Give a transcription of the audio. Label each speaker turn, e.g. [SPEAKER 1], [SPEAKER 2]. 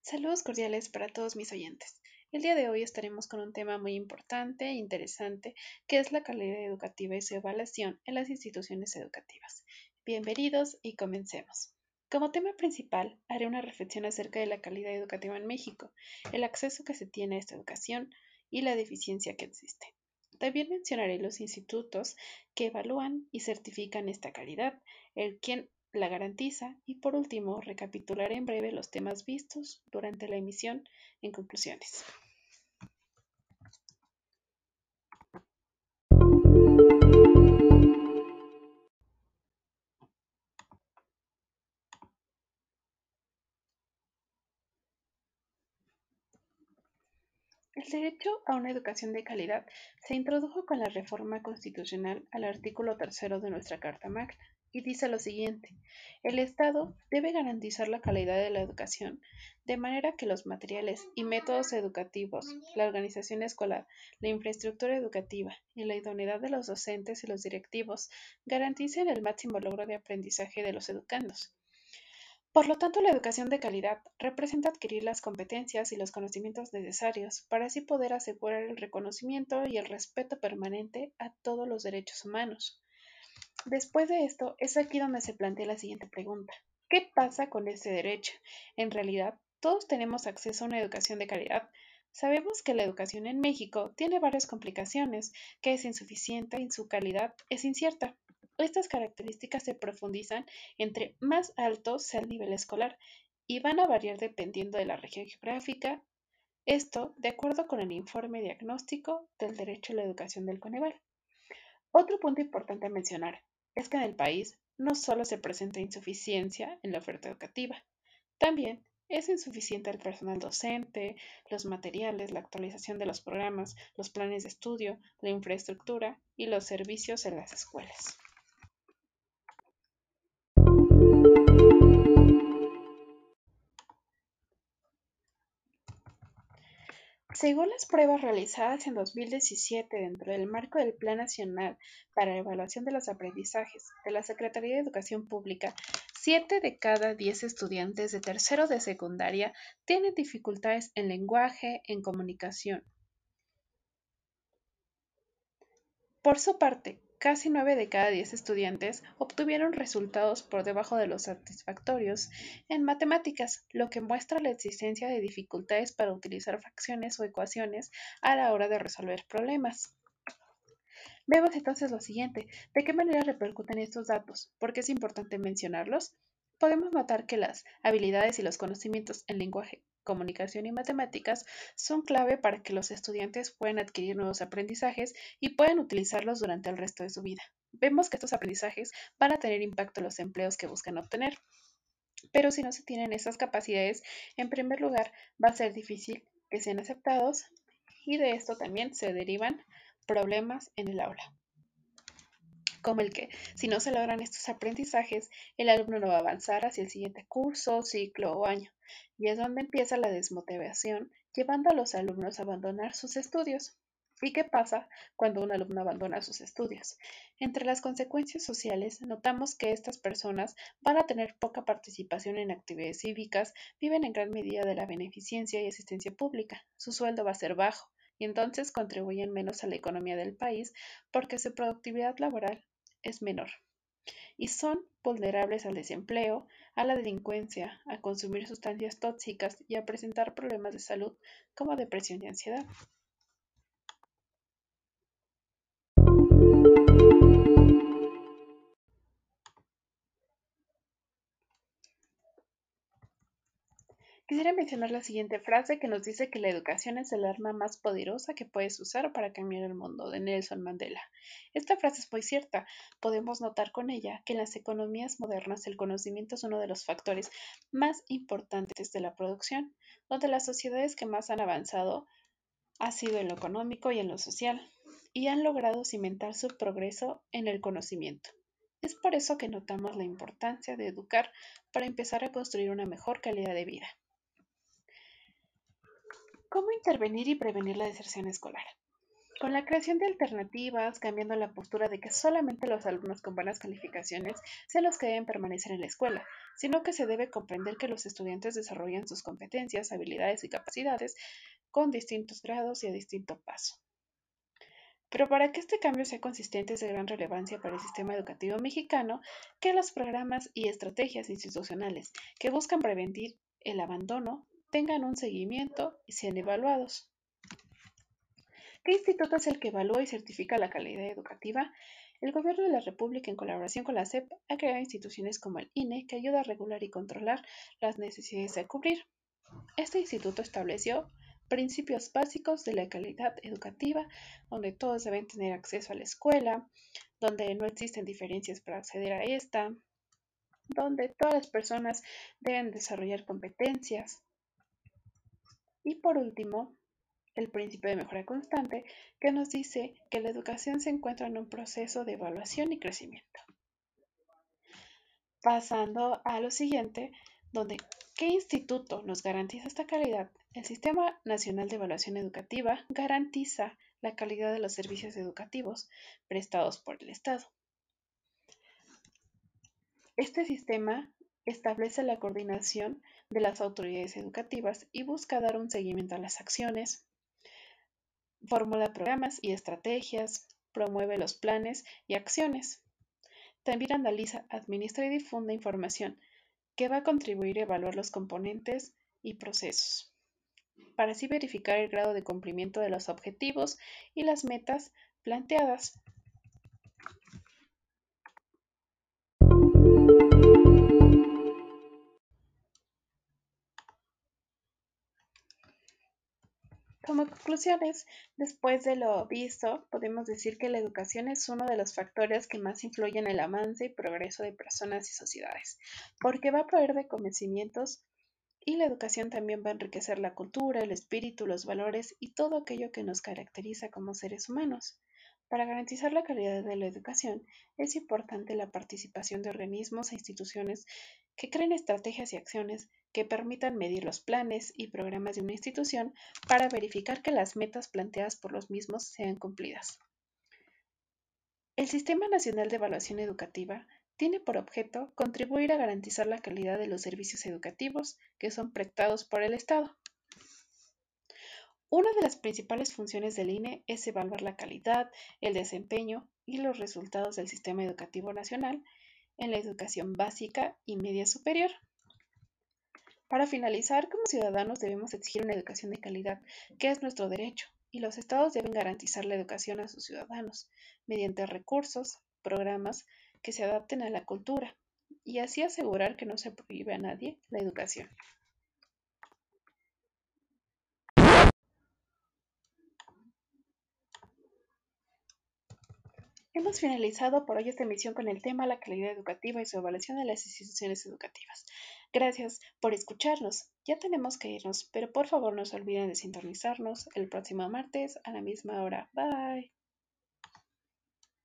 [SPEAKER 1] Saludos cordiales para todos mis oyentes. El día de hoy estaremos con un tema muy importante e interesante que es la calidad educativa y su evaluación en las instituciones educativas. Bienvenidos y comencemos. Como tema principal, haré una reflexión acerca de la calidad educativa en México, el acceso que se tiene a esta educación y la deficiencia que existe. También mencionaré los institutos que evalúan y certifican esta calidad, el quien la garantiza y por último recapitularé en breve los temas vistos durante la emisión en conclusiones. El derecho a una educación de calidad se introdujo con la reforma constitucional al artículo tercero de nuestra Carta Magna y dice lo siguiente: el Estado debe garantizar la calidad de la educación de manera que los materiales y métodos educativos, la organización escolar, la infraestructura educativa y la idoneidad de los docentes y los directivos garanticen el máximo logro de aprendizaje de los educandos. Por lo tanto, la educación de calidad representa adquirir las competencias y los conocimientos necesarios para así poder asegurar el reconocimiento y el respeto permanente a todos los derechos humanos. Después de esto, es aquí donde se plantea la siguiente pregunta. ¿Qué pasa con este derecho? En realidad, todos tenemos acceso a una educación de calidad. Sabemos que la educación en México tiene varias complicaciones, que es insuficiente y su calidad es incierta. Estas características se profundizan entre más alto sea el nivel escolar y van a variar dependiendo de la región geográfica. Esto de acuerdo con el informe diagnóstico del derecho a la educación del Coneval. Otro punto importante a mencionar es que en el país no solo se presenta insuficiencia en la oferta educativa, también es insuficiente el personal docente, los materiales, la actualización de los programas, los planes de estudio, la infraestructura y los servicios en las escuelas. Según las pruebas realizadas en 2017 dentro del marco del Plan Nacional para la Evaluación de los Aprendizajes de la Secretaría de Educación Pública, 7 de cada 10 estudiantes de tercero de secundaria tienen dificultades en lenguaje, en comunicación. Por su parte, Casi nueve de cada diez estudiantes obtuvieron resultados por debajo de los satisfactorios en matemáticas, lo que muestra la existencia de dificultades para utilizar fracciones o ecuaciones a la hora de resolver problemas. Vemos entonces lo siguiente, ¿de qué manera repercuten estos datos? ¿Por qué es importante mencionarlos? Podemos notar que las habilidades y los conocimientos en lenguaje comunicación y matemáticas son clave para que los estudiantes puedan adquirir nuevos aprendizajes y puedan utilizarlos durante el resto de su vida. Vemos que estos aprendizajes van a tener impacto en los empleos que buscan obtener. Pero si no se tienen esas capacidades, en primer lugar, va a ser difícil que sean aceptados y de esto también se derivan problemas en el aula como el que, si no se logran estos aprendizajes, el alumno no va a avanzar hacia el siguiente curso, ciclo o año, y es donde empieza la desmotivación, llevando a los alumnos a abandonar sus estudios. ¿Y qué pasa cuando un alumno abandona sus estudios? Entre las consecuencias sociales, notamos que estas personas van a tener poca participación en actividades cívicas, viven en gran medida de la beneficencia y asistencia pública, su sueldo va a ser bajo, y entonces contribuyen menos a la economía del país porque su productividad laboral es menor y son vulnerables al desempleo, a la delincuencia, a consumir sustancias tóxicas y a presentar problemas de salud como depresión y ansiedad. Quisiera mencionar la siguiente frase que nos dice que la educación es el arma más poderosa que puedes usar para cambiar el mundo, de Nelson Mandela. Esta frase es muy cierta. Podemos notar con ella que en las economías modernas el conocimiento es uno de los factores más importantes de la producción, donde las sociedades que más han avanzado ha sido en lo económico y en lo social, y han logrado cimentar su progreso en el conocimiento. Es por eso que notamos la importancia de educar para empezar a construir una mejor calidad de vida. ¿Cómo intervenir y prevenir la deserción escolar? con la creación de alternativas, cambiando la postura de que solamente los alumnos con buenas calificaciones sean los que deben permanecer en la escuela, sino que se debe comprender que los estudiantes desarrollan sus competencias, habilidades y capacidades con distintos grados y a distinto paso. Pero para que este cambio sea consistente es de gran relevancia para el sistema educativo mexicano que los programas y estrategias institucionales que buscan prevenir el abandono tengan un seguimiento y sean evaluados. ¿Qué instituto es el que evalúa y certifica la calidad educativa? El Gobierno de la República, en colaboración con la SEP, ha creado instituciones como el INE que ayuda a regular y controlar las necesidades a cubrir. Este instituto estableció principios básicos de la calidad educativa, donde todos deben tener acceso a la escuela, donde no existen diferencias para acceder a esta, donde todas las personas deben desarrollar competencias. Y por último, el principio de mejora constante, que nos dice que la educación se encuentra en un proceso de evaluación y crecimiento. Pasando a lo siguiente, donde ¿qué instituto nos garantiza esta calidad? El Sistema Nacional de Evaluación Educativa garantiza la calidad de los servicios educativos prestados por el Estado. Este sistema establece la coordinación de las autoridades educativas y busca dar un seguimiento a las acciones, formula programas y estrategias, promueve los planes y acciones. También analiza, administra y difunde información que va a contribuir a evaluar los componentes y procesos, para así verificar el grado de cumplimiento de los objetivos y las metas planteadas. Como conclusiones, después de lo visto, podemos decir que la educación es uno de los factores que más influyen en el avance y progreso de personas y sociedades, porque va a proveer de conocimientos y la educación también va a enriquecer la cultura, el espíritu, los valores y todo aquello que nos caracteriza como seres humanos. Para garantizar la calidad de la educación, es importante la participación de organismos e instituciones que creen estrategias y acciones que permitan medir los planes y programas de una institución para verificar que las metas planteadas por los mismos sean cumplidas. El Sistema Nacional de Evaluación Educativa tiene por objeto contribuir a garantizar la calidad de los servicios educativos que son prestados por el Estado. Una de las principales funciones del INE es evaluar la calidad, el desempeño y los resultados del sistema educativo nacional en la educación básica y media superior. Para finalizar, como ciudadanos debemos exigir una educación de calidad, que es nuestro derecho, y los estados deben garantizar la educación a sus ciudadanos mediante recursos, programas que se adapten a la cultura, y así asegurar que no se prohíbe a nadie la educación. Hemos finalizado por hoy esta emisión con el tema La calidad educativa y su evaluación de las instituciones educativas. Gracias por escucharnos. Ya tenemos que irnos, pero por favor no se olviden de sintonizarnos el próximo martes a la misma hora. Bye.